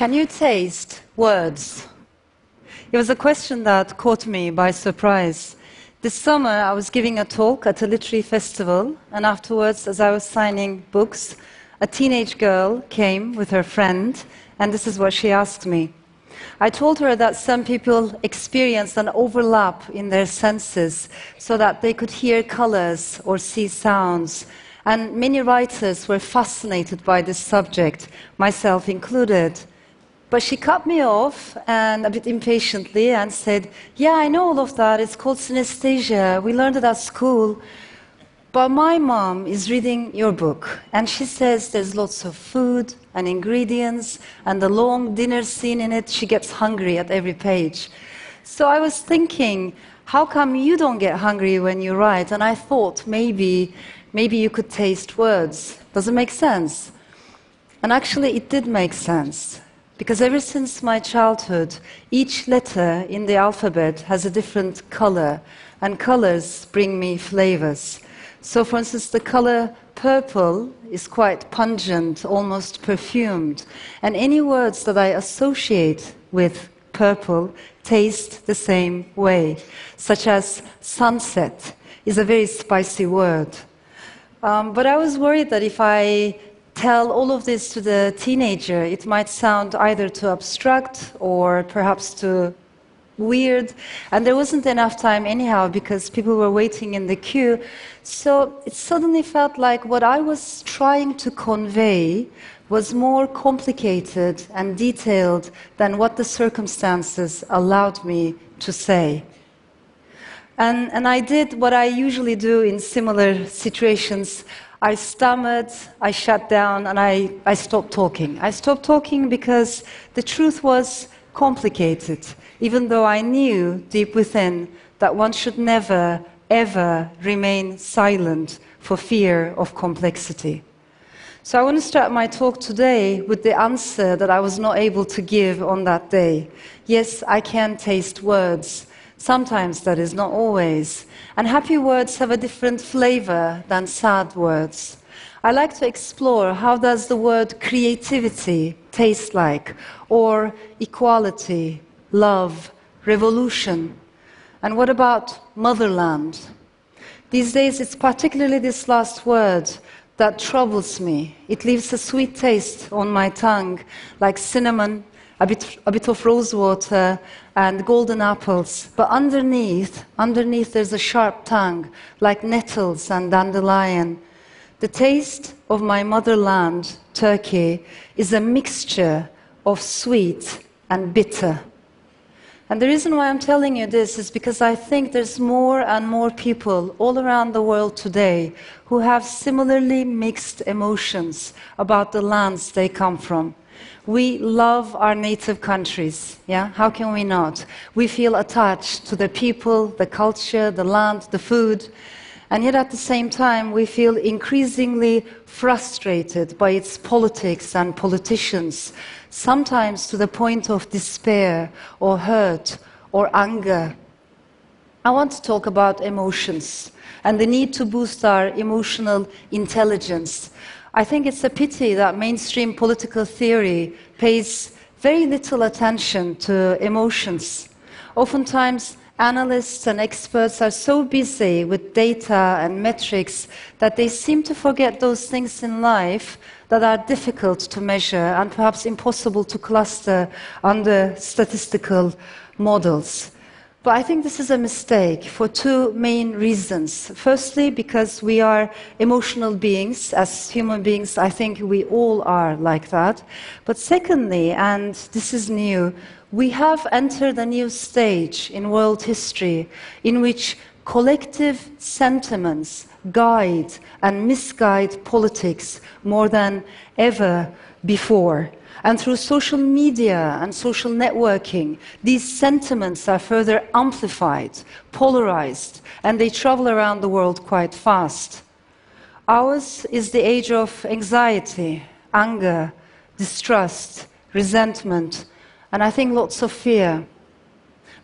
Can you taste words? It was a question that caught me by surprise. This summer, I was giving a talk at a literary festival, and afterwards, as I was signing books, a teenage girl came with her friend, and this is what she asked me. I told her that some people experienced an overlap in their senses so that they could hear colors or see sounds. And many writers were fascinated by this subject, myself included. But she cut me off and a bit impatiently and said, Yeah, I know all of that. It's called synesthesia. We learned it at school. But my mom is reading your book, and she says there's lots of food and ingredients, and the long dinner scene in it, she gets hungry at every page. So I was thinking, how come you don't get hungry when you write? And I thought maybe, maybe you could taste words. Does it make sense? And actually, it did make sense. Because ever since my childhood, each letter in the alphabet has a different color, and colors bring me flavors. So, for instance, the color purple is quite pungent, almost perfumed. And any words that I associate with purple taste the same way, such as sunset is a very spicy word. Um, but I was worried that if I tell all of this to the teenager, it might sound either too abstract or perhaps too weird. And there wasn't enough time, anyhow, because people were waiting in the queue. So it suddenly felt like what I was trying to convey was more complicated and detailed than what the circumstances allowed me to say. And, and I did what I usually do in similar situations. I stammered, I shut down, and I, I stopped talking. I stopped talking because the truth was complicated, even though I knew deep within that one should never, ever remain silent for fear of complexity. So I want to start my talk today with the answer that I was not able to give on that day. Yes, I can taste words. Sometimes that is, not always. And happy words have a different flavor than sad words. I like to explore how does the word creativity taste like, or equality, love, revolution. And what about motherland? These days, it's particularly this last word that troubles me. It leaves a sweet taste on my tongue, like cinnamon, a bit, a bit of rose water, and golden apples. But underneath, underneath, there's a sharp tongue, like nettles and dandelion. The taste of my motherland, Turkey, is a mixture of sweet and bitter. And the reason why I'm telling you this is because I think there's more and more people all around the world today who have similarly mixed emotions about the lands they come from. We love our native countries, yeah? How can we not? We feel attached to the people, the culture, the land, the food. And yet, at the same time, we feel increasingly frustrated by its politics and politicians, sometimes to the point of despair or hurt or anger. I want to talk about emotions and the need to boost our emotional intelligence. I think it's a pity that mainstream political theory pays very little attention to emotions. Oftentimes, analysts and experts are so busy with data and metrics that they seem to forget those things in life that are difficult to measure and perhaps impossible to cluster under statistical models. But I think this is a mistake for two main reasons. Firstly, because we are emotional beings. As human beings, I think we all are like that. But secondly, and this is new, we have entered a new stage in world history in which collective sentiments guide and misguide politics more than ever before. And through social media and social networking, these sentiments are further amplified, polarized, and they travel around the world quite fast. Ours is the age of anxiety, anger, distrust, resentment, and I think lots of fear.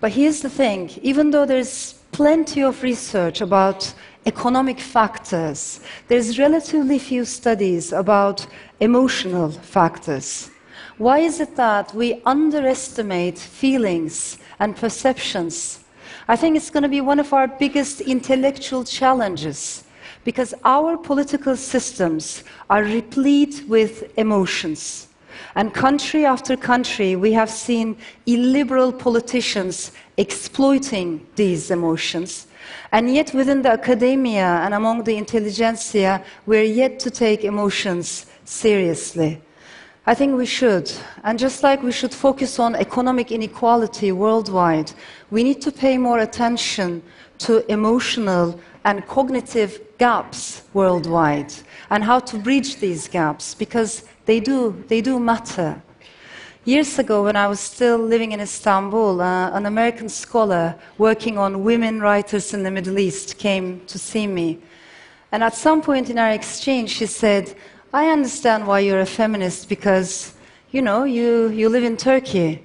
But here's the thing even though there's plenty of research about economic factors, there's relatively few studies about emotional factors. Why is it that we underestimate feelings and perceptions? I think it's going to be one of our biggest intellectual challenges because our political systems are replete with emotions. And country after country, we have seen illiberal politicians exploiting these emotions. And yet, within the academia and among the intelligentsia, we're yet to take emotions seriously. I think we should. And just like we should focus on economic inequality worldwide, we need to pay more attention to emotional and cognitive gaps worldwide and how to bridge these gaps because they do, they do matter. Years ago, when I was still living in Istanbul, uh, an American scholar working on women writers in the Middle East came to see me. And at some point in our exchange, she said, I understand why you're a feminist because, you know, you, you live in Turkey.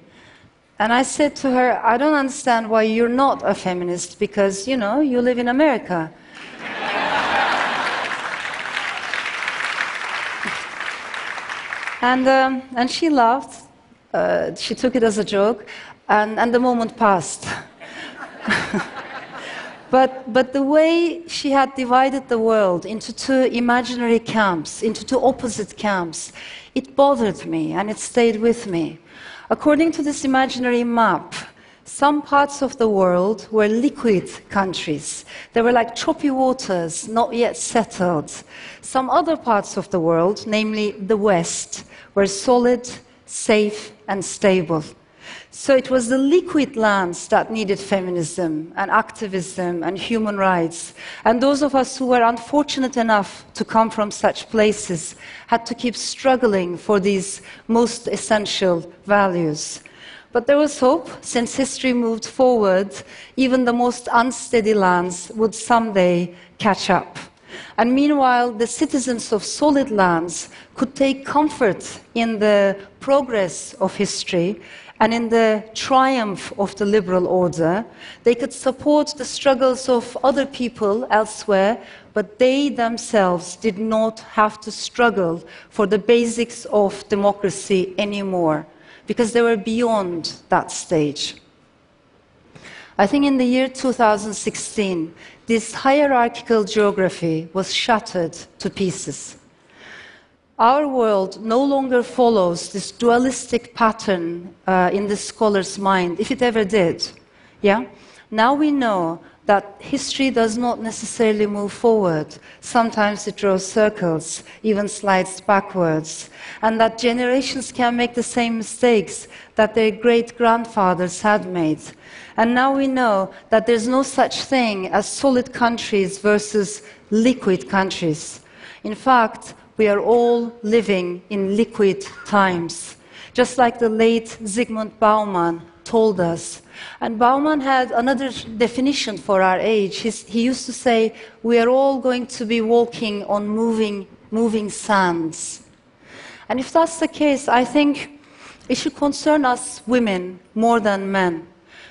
And I said to her, I don't understand why you're not a feminist because, you know, you live in America. and, um, and she laughed. Uh, she took it as a joke, and, and the moment passed. but, but the way she had divided the world into two imaginary camps, into two opposite camps, it bothered me and it stayed with me. According to this imaginary map, some parts of the world were liquid countries. They were like choppy waters, not yet settled. Some other parts of the world, namely the West, were solid, safe, and stable. So it was the liquid lands that needed feminism and activism and human rights. And those of us who were unfortunate enough to come from such places had to keep struggling for these most essential values. But there was hope, since history moved forward, even the most unsteady lands would someday catch up. And meanwhile, the citizens of solid lands could take comfort in the progress of history and in the triumph of the liberal order. They could support the struggles of other people elsewhere, but they themselves did not have to struggle for the basics of democracy anymore because they were beyond that stage. I think in the year 2016, this hierarchical geography was shattered to pieces. Our world no longer follows this dualistic pattern uh, in the scholar's mind, if it ever did. Yeah? Now we know that history does not necessarily move forward. Sometimes it draws circles, even slides backwards, and that generations can make the same mistakes that their great grandfathers had made. And now we know that there's no such thing as solid countries versus liquid countries. In fact, we are all living in liquid times. Just like the late Zygmunt Bauman told us. And Bauman had another definition for our age. He's, he used to say, We are all going to be walking on moving, moving sands. And if that's the case, I think it should concern us women more than men.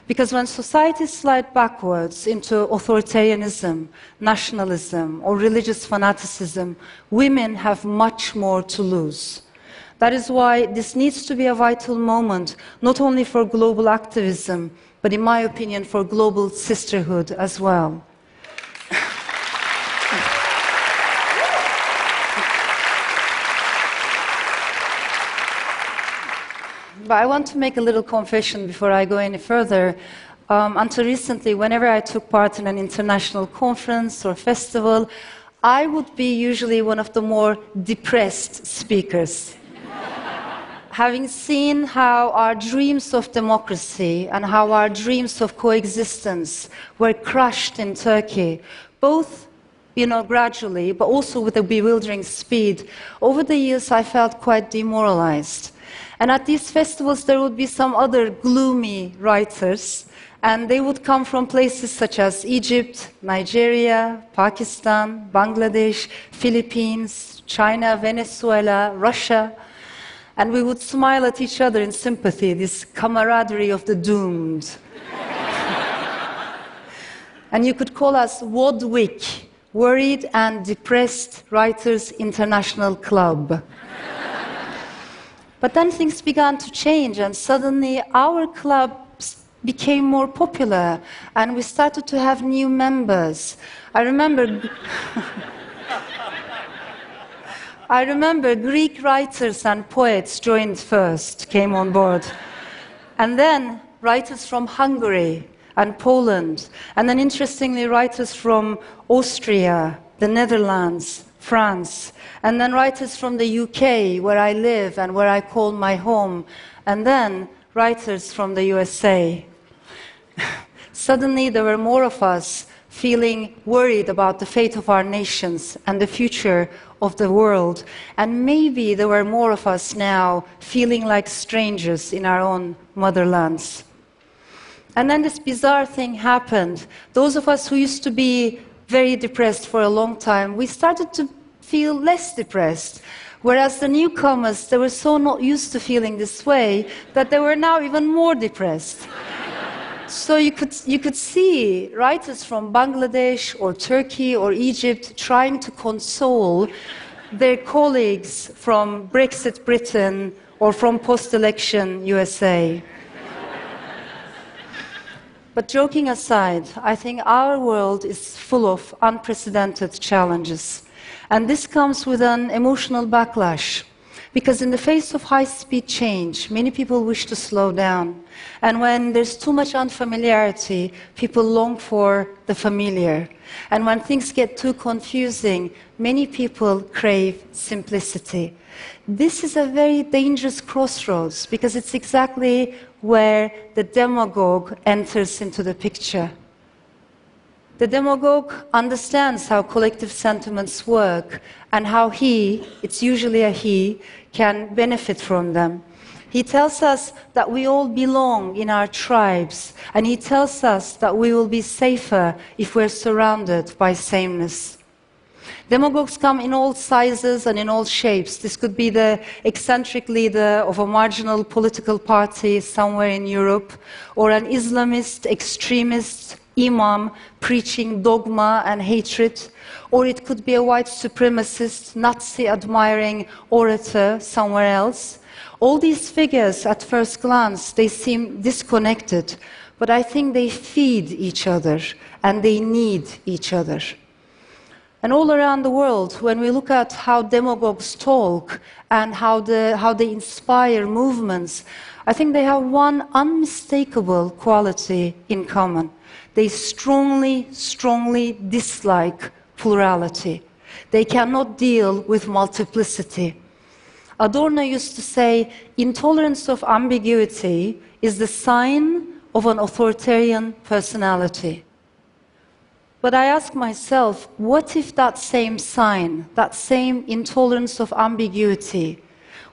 Because when societies slide backwards into authoritarianism, nationalism, or religious fanaticism, women have much more to lose. That is why this needs to be a vital moment, not only for global activism, but in my opinion, for global sisterhood as well. But I want to make a little confession before I go any further. Um, until recently, whenever I took part in an international conference or festival, I would be usually one of the more depressed speakers having seen how our dreams of democracy and how our dreams of coexistence were crushed in Turkey, both you know, gradually, but also with a bewildering speed, over the years I felt quite demoralized. And at these festivals, there would be some other gloomy writers, and they would come from places such as Egypt, Nigeria, Pakistan, Bangladesh, Philippines, China, Venezuela, Russia and we would smile at each other in sympathy, this camaraderie of the doomed. and you could call us WODWIC, Worried and Depressed Writers International Club. But then things began to change, and suddenly our club became more popular, and we started to have new members. I remember. I remember Greek writers and poets joined first, came on board. And then writers from Hungary and Poland. And then, interestingly, writers from Austria, the Netherlands, France. And then writers from the UK, where I live and where I call my home. And then writers from the USA. Suddenly, there were more of us feeling worried about the fate of our nations and the future of the world. And maybe there were more of us now feeling like strangers in our own motherlands. And then this bizarre thing happened. Those of us who used to be very depressed for a long time, we started to feel less depressed. Whereas the newcomers, they were so not used to feeling this way that they were now even more depressed. So you could, you could see writers from Bangladesh or Turkey or Egypt trying to console their colleagues from Brexit Britain or from post election USA. but joking aside, I think our world is full of unprecedented challenges. And this comes with an emotional backlash. Because in the face of high speed change, many people wish to slow down. And when there's too much unfamiliarity, people long for the familiar. And when things get too confusing, many people crave simplicity. This is a very dangerous crossroads because it's exactly where the demagogue enters into the picture. The demagogue understands how collective sentiments work and how he, it's usually a he, can benefit from them. He tells us that we all belong in our tribes, and he tells us that we will be safer if we're surrounded by sameness. Demagogues come in all sizes and in all shapes. This could be the eccentric leader of a marginal political party somewhere in Europe, or an Islamist extremist imam preaching dogma and hatred, or it could be a white supremacist, Nazi admiring orator somewhere else. All these figures, at first glance, they seem disconnected, but I think they feed each other and they need each other. And all around the world, when we look at how demagogues talk and how, the, how they inspire movements, I think they have one unmistakable quality in common. They strongly, strongly dislike plurality. They cannot deal with multiplicity. Adorno used to say intolerance of ambiguity is the sign of an authoritarian personality. But I ask myself, what if that same sign, that same intolerance of ambiguity,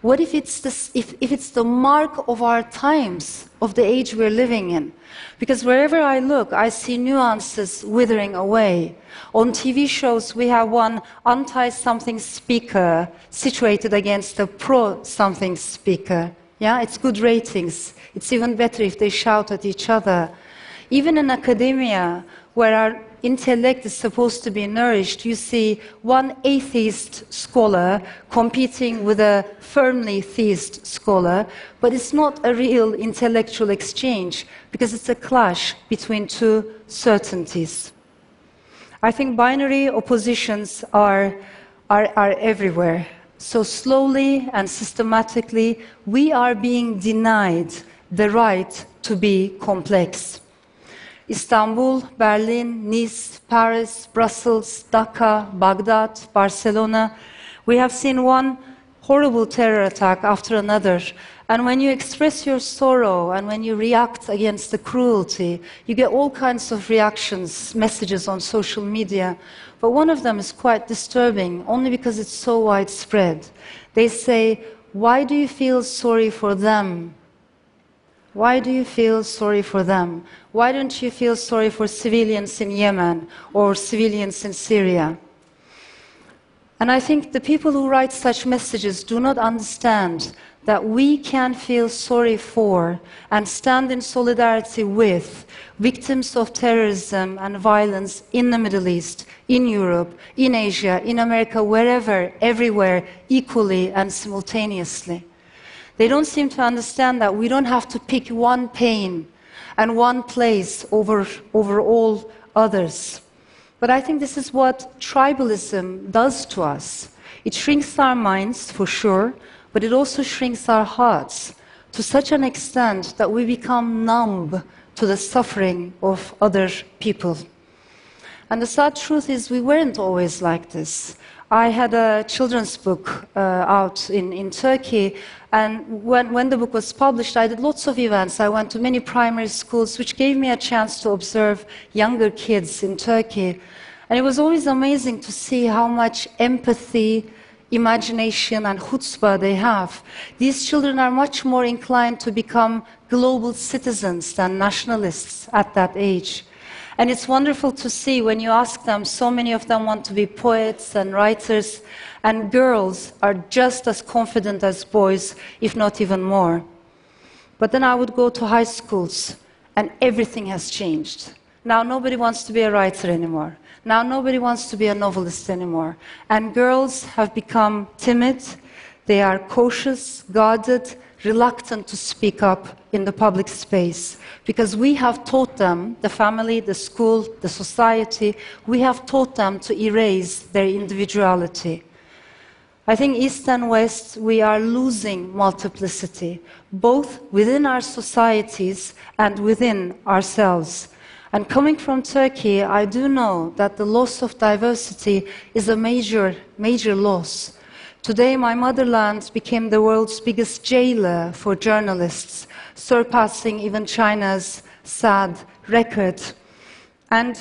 what if it's, if, if it's the mark of our times, of the age we're living in? Because wherever I look, I see nuances withering away. On TV shows, we have one anti something speaker situated against a pro something speaker. Yeah, it's good ratings. It's even better if they shout at each other. Even in academia, where our intellect is supposed to be nourished, you see one atheist scholar competing with a firmly theist scholar, but it's not a real intellectual exchange because it's a clash between two certainties. I think binary oppositions are, are, are everywhere. So, slowly and systematically, we are being denied the right to be complex. Istanbul, Berlin, Nice, Paris, Brussels, Dhaka, Baghdad, Barcelona. We have seen one horrible terror attack after another. And when you express your sorrow and when you react against the cruelty, you get all kinds of reactions, messages on social media. But one of them is quite disturbing, only because it's so widespread. They say, Why do you feel sorry for them? Why do you feel sorry for them? Why don't you feel sorry for civilians in Yemen or civilians in Syria? And I think the people who write such messages do not understand that we can feel sorry for and stand in solidarity with victims of terrorism and violence in the Middle East, in Europe, in Asia, in America, wherever, everywhere, equally and simultaneously. They don't seem to understand that we don't have to pick one pain and one place over, over all others. But I think this is what tribalism does to us. It shrinks our minds, for sure, but it also shrinks our hearts to such an extent that we become numb to the suffering of other people. And the sad truth is, we weren't always like this. I had a children's book uh, out in, in Turkey, and when, when the book was published, I did lots of events. I went to many primary schools, which gave me a chance to observe younger kids in Turkey. And it was always amazing to see how much empathy, imagination, and chutzpah they have. These children are much more inclined to become global citizens than nationalists at that age. And it's wonderful to see when you ask them, so many of them want to be poets and writers, and girls are just as confident as boys, if not even more. But then I would go to high schools, and everything has changed. Now nobody wants to be a writer anymore. Now nobody wants to be a novelist anymore. And girls have become timid, they are cautious, guarded, reluctant to speak up in the public space because we have taught them, the family, the school, the society, we have taught them to erase their individuality. I think East and West, we are losing multiplicity, both within our societies and within ourselves. And coming from Turkey, I do know that the loss of diversity is a major, major loss. Today, my motherland became the world's biggest jailer for journalists, surpassing even China's sad record. And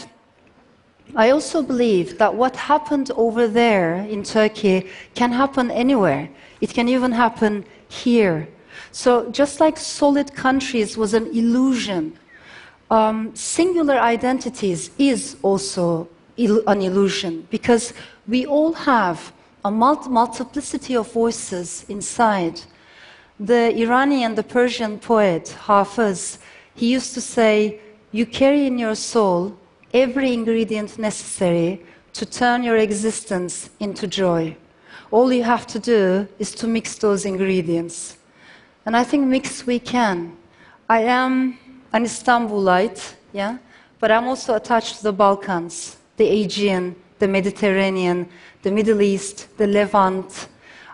I also believe that what happened over there in Turkey can happen anywhere. It can even happen here. So, just like solid countries was an illusion, um, singular identities is also an illusion because we all have a multiplicity of voices inside. The Iranian, the Persian poet Hafiz, he used to say, You carry in your soul every ingredient necessary to turn your existence into joy. All you have to do is to mix those ingredients. And I think mix we can. I am an Istanbulite, yeah, but I'm also attached to the Balkans, the Aegean, the Mediterranean, the Middle East, the Levant.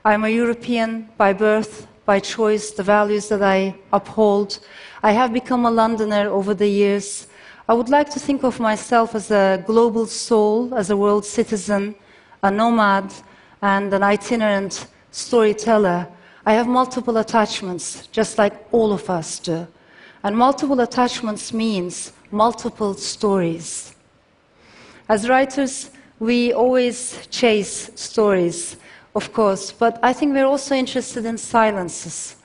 I'm a European by birth, by choice, the values that I uphold. I have become a Londoner over the years. I would like to think of myself as a global soul, as a world citizen, a nomad, and an itinerant storyteller. I have multiple attachments, just like all of us do. And multiple attachments means multiple stories. As writers, we always chase stories, of course, but I think we're also interested in silences,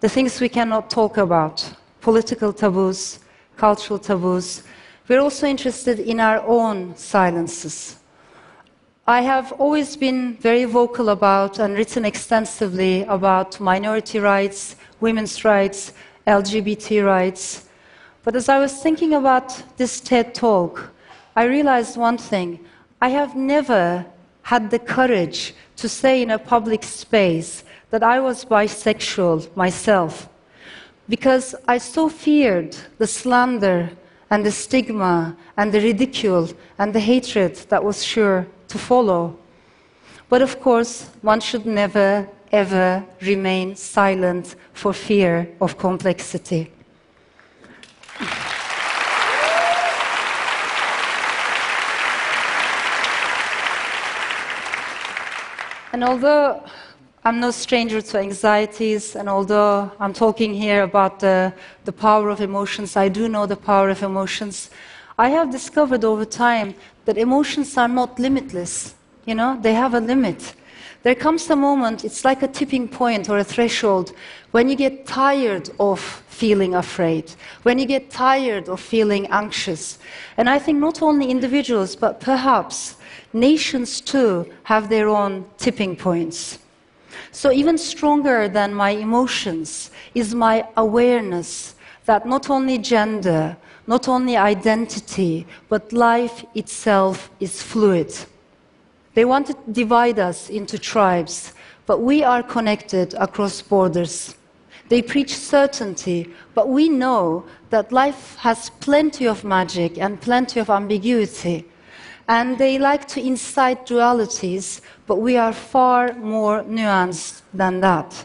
the things we cannot talk about, political taboos, cultural taboos. We're also interested in our own silences. I have always been very vocal about and written extensively about minority rights, women's rights, LGBT rights. But as I was thinking about this TED talk, I realized one thing I have never had the courage to say in a public space that I was bisexual myself because I so feared the slander and the stigma and the ridicule and the hatred that was sure to follow. But of course, one should never, ever remain silent for fear of complexity. And although I'm no stranger to anxieties, and although I'm talking here about the, the power of emotions, I do know the power of emotions. I have discovered over time that emotions are not limitless. You know, they have a limit. There comes a moment, it's like a tipping point or a threshold, when you get tired of feeling afraid, when you get tired of feeling anxious. And I think not only individuals, but perhaps nations too have their own tipping points. So, even stronger than my emotions is my awareness that not only gender, not only identity, but life itself is fluid. They want to divide us into tribes, but we are connected across borders. They preach certainty, but we know that life has plenty of magic and plenty of ambiguity. And they like to incite dualities, but we are far more nuanced than that.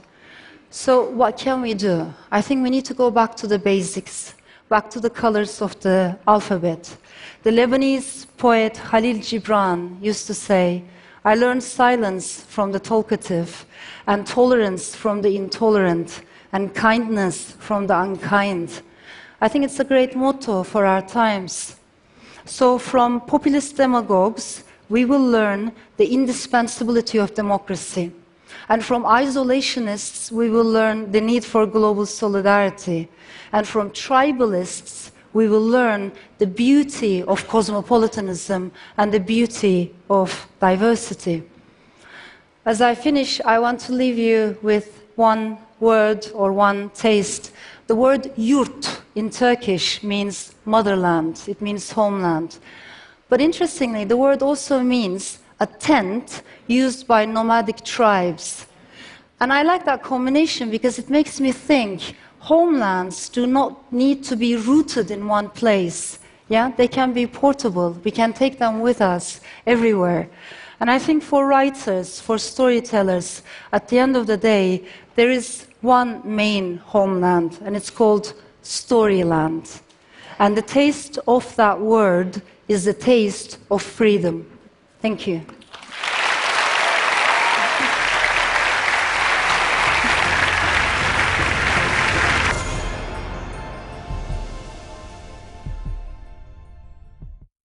So, what can we do? I think we need to go back to the basics, back to the colors of the alphabet. The Lebanese poet Khalil Gibran used to say, I learned silence from the talkative, and tolerance from the intolerant, and kindness from the unkind. I think it's a great motto for our times. So, from populist demagogues, we will learn the indispensability of democracy. And from isolationists, we will learn the need for global solidarity. And from tribalists, we will learn the beauty of cosmopolitanism and the beauty of diversity. As I finish, I want to leave you with one word or one taste. The word yurt in Turkish means motherland, it means homeland. But interestingly, the word also means a tent used by nomadic tribes. And I like that combination because it makes me think homelands do not need to be rooted in one place. Yeah, they can be portable. We can take them with us everywhere. And I think for writers, for storytellers, at the end of the day, there is one main homeland, and it's called Storyland. And the taste of that word is the taste of freedom. Thank you.